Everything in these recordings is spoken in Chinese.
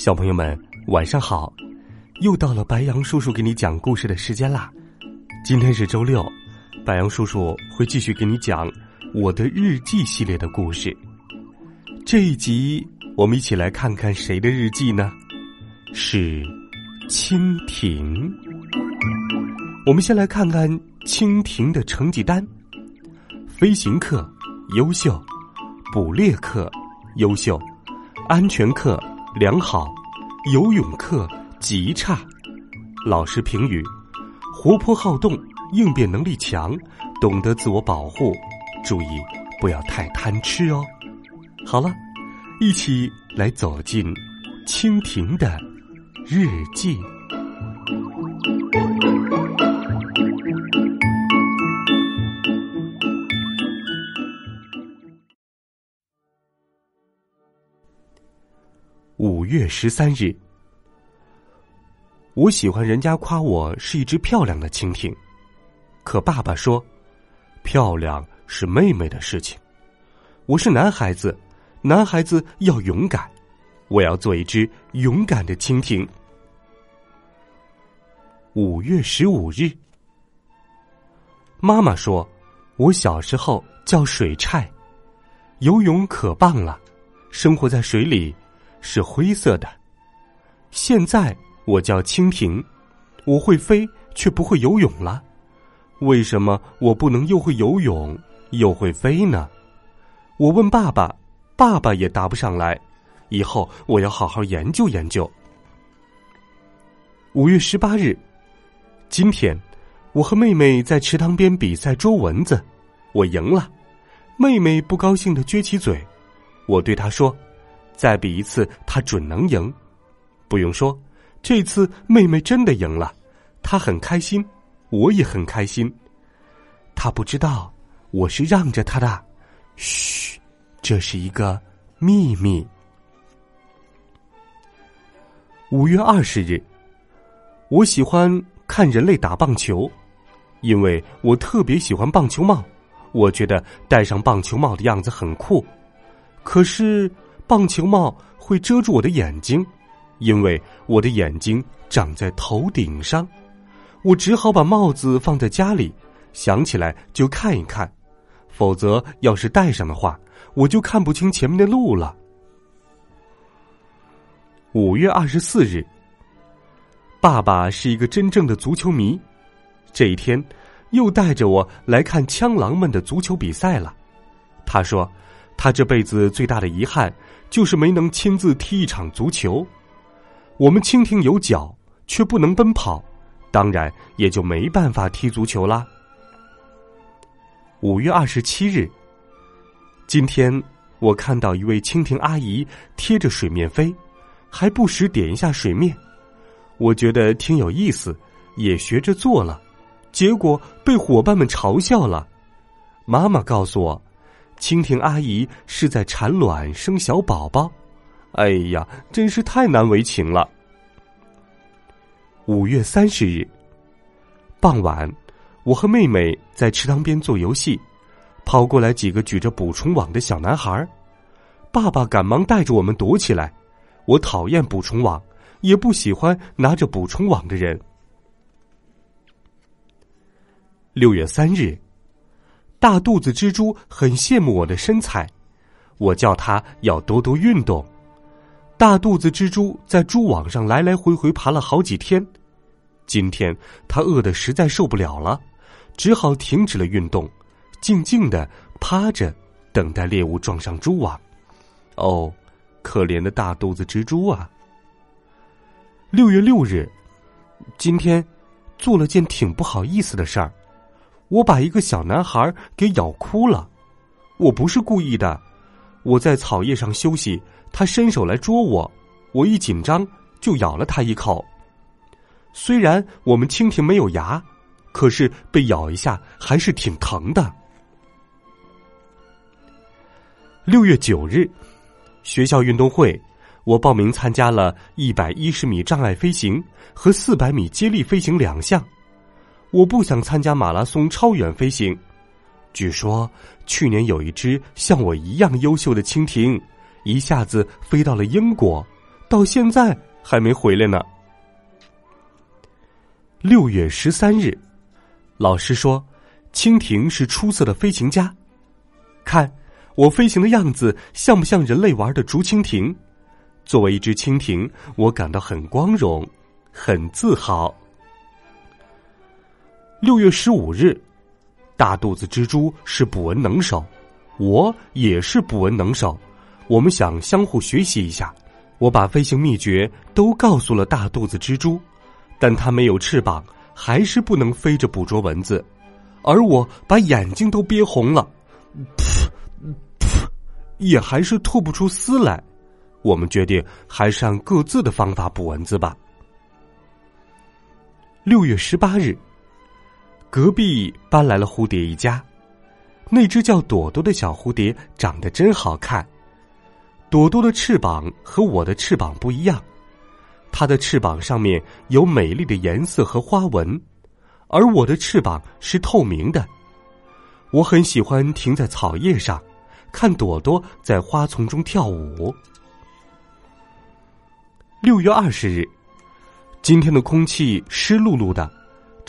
小朋友们，晚上好！又到了白羊叔叔给你讲故事的时间啦。今天是周六，白羊叔叔会继续给你讲我的日记系列的故事。这一集，我们一起来看看谁的日记呢？是蜻蜓。我们先来看看蜻蜓的成绩单：飞行课优秀，捕猎课优秀，安全课。良好，游泳课极差，老师评语：活泼好动，应变能力强，懂得自我保护，注意不要太贪吃哦。好了，一起来走进蜻蜓的日记。五月十三日，我喜欢人家夸我是一只漂亮的蜻蜓，可爸爸说，漂亮是妹妹的事情。我是男孩子，男孩子要勇敢，我要做一只勇敢的蜻蜓。五月十五日，妈妈说，我小时候叫水菜，游泳可棒了，生活在水里。是灰色的。现在我叫蜻蜓，我会飞却不会游泳了。为什么我不能又会游泳又会飞呢？我问爸爸，爸爸也答不上来。以后我要好好研究研究。五月十八日，今天我和妹妹在池塘边比赛捉蚊子，我赢了。妹妹不高兴的撅起嘴，我对她说。再比一次，他准能赢。不用说，这次妹妹真的赢了，她很开心，我也很开心。她不知道我是让着她的，嘘，这是一个秘密。五月二十日，我喜欢看人类打棒球，因为我特别喜欢棒球帽，我觉得戴上棒球帽的样子很酷。可是。棒球帽会遮住我的眼睛，因为我的眼睛长在头顶上，我只好把帽子放在家里，想起来就看一看，否则要是戴上的话，我就看不清前面的路了。五月二十四日，爸爸是一个真正的足球迷，这一天又带着我来看枪狼们的足球比赛了。他说，他这辈子最大的遗憾。就是没能亲自踢一场足球，我们蜻蜓有脚却不能奔跑，当然也就没办法踢足球啦。五月二十七日，今天我看到一位蜻蜓阿姨贴着水面飞，还不时点一下水面，我觉得挺有意思，也学着做了，结果被伙伴们嘲笑了。妈妈告诉我。蜻蜓阿姨是在产卵生小宝宝，哎呀，真是太难为情了。五月三十日傍晚，我和妹妹在池塘边做游戏，跑过来几个举着捕虫网的小男孩，爸爸赶忙带着我们躲起来。我讨厌捕虫网，也不喜欢拿着捕虫网的人。六月三日。大肚子蜘蛛很羡慕我的身材，我叫它要多多运动。大肚子蜘蛛在蛛网上来来回回爬了好几天，今天它饿得实在受不了了，只好停止了运动，静静的趴着等待猎物撞上蛛网。哦，可怜的大肚子蜘蛛啊！六月六日，今天做了件挺不好意思的事儿。我把一个小男孩给咬哭了，我不是故意的。我在草叶上休息，他伸手来捉我，我一紧张就咬了他一口。虽然我们蜻蜓没有牙，可是被咬一下还是挺疼的。六月九日，学校运动会，我报名参加了一百一十米障碍飞行和四百米接力飞行两项。我不想参加马拉松超远飞行。据说去年有一只像我一样优秀的蜻蜓，一下子飞到了英国，到现在还没回来呢。六月十三日，老师说，蜻蜓是出色的飞行家。看我飞行的样子，像不像人类玩的竹蜻蜓？作为一只蜻蜓，我感到很光荣，很自豪。六月十五日，大肚子蜘蛛是捕蚊能手，我也是捕蚊能手。我们想相互学习一下。我把飞行秘诀都告诉了大肚子蜘蛛。但它没有翅膀，还是不能飞着捕捉蚊子，而我把眼睛都憋红了，噗噗，也还是吐不出丝来。我们决定还是按各自的方法捕蚊子吧。六月十八日，隔壁搬来了蝴蝶一家，那只叫朵朵的小蝴蝶长得真好看。朵朵的翅膀和我的翅膀不一样。它的翅膀上面有美丽的颜色和花纹，而我的翅膀是透明的。我很喜欢停在草叶上，看朵朵在花丛中跳舞。六月二十日，今天的空气湿漉漉的，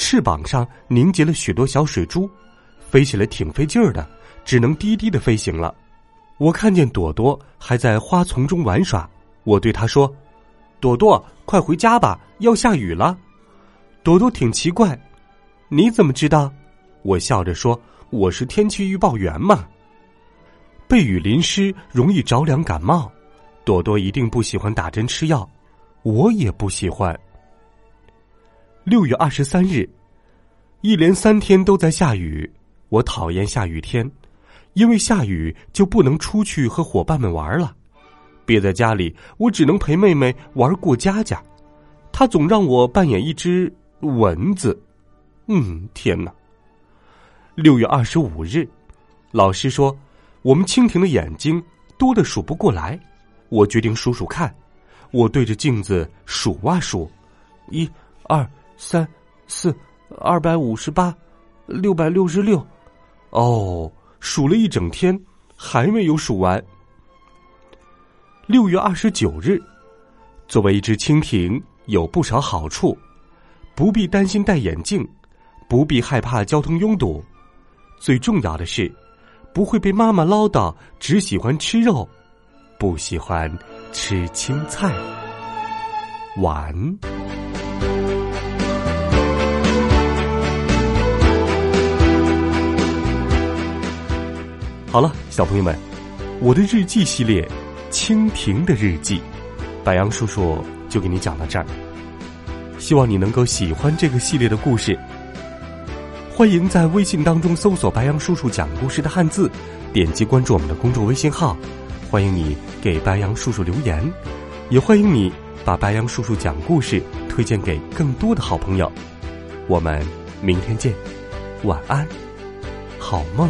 翅膀上凝结了许多小水珠，飞起来挺费劲儿的，只能低低的飞行了。我看见朵朵还在花丛中玩耍，我对他说。朵朵，快回家吧，要下雨了。朵朵挺奇怪，你怎么知道？我笑着说：“我是天气预报员嘛。”被雨淋湿容易着凉感冒，朵朵一定不喜欢打针吃药，我也不喜欢。六月二十三日，一连三天都在下雨，我讨厌下雨天，因为下雨就不能出去和伙伴们玩了。憋在家里，我只能陪妹妹玩过家家。她总让我扮演一只蚊子。嗯，天哪！六月二十五日，老师说我们蜻蜓的眼睛多的数不过来。我决定数数看。我对着镜子数啊数，一、二、三、四，二百五十八，六百六十六。哦，数了一整天，还没有数完。六月二十九日，作为一只蜻蜓，有不少好处：不必担心戴眼镜，不必害怕交通拥堵，最重要的是，不会被妈妈唠叨只喜欢吃肉，不喜欢吃青菜。晚。好了，小朋友们，我的日记系列。蜻蜓的日记，白杨叔叔就给你讲到这儿。希望你能够喜欢这个系列的故事。欢迎在微信当中搜索“白杨叔叔讲故事”的汉字，点击关注我们的公众微信号。欢迎你给白杨叔叔留言，也欢迎你把白杨叔叔讲故事推荐给更多的好朋友。我们明天见，晚安，好梦。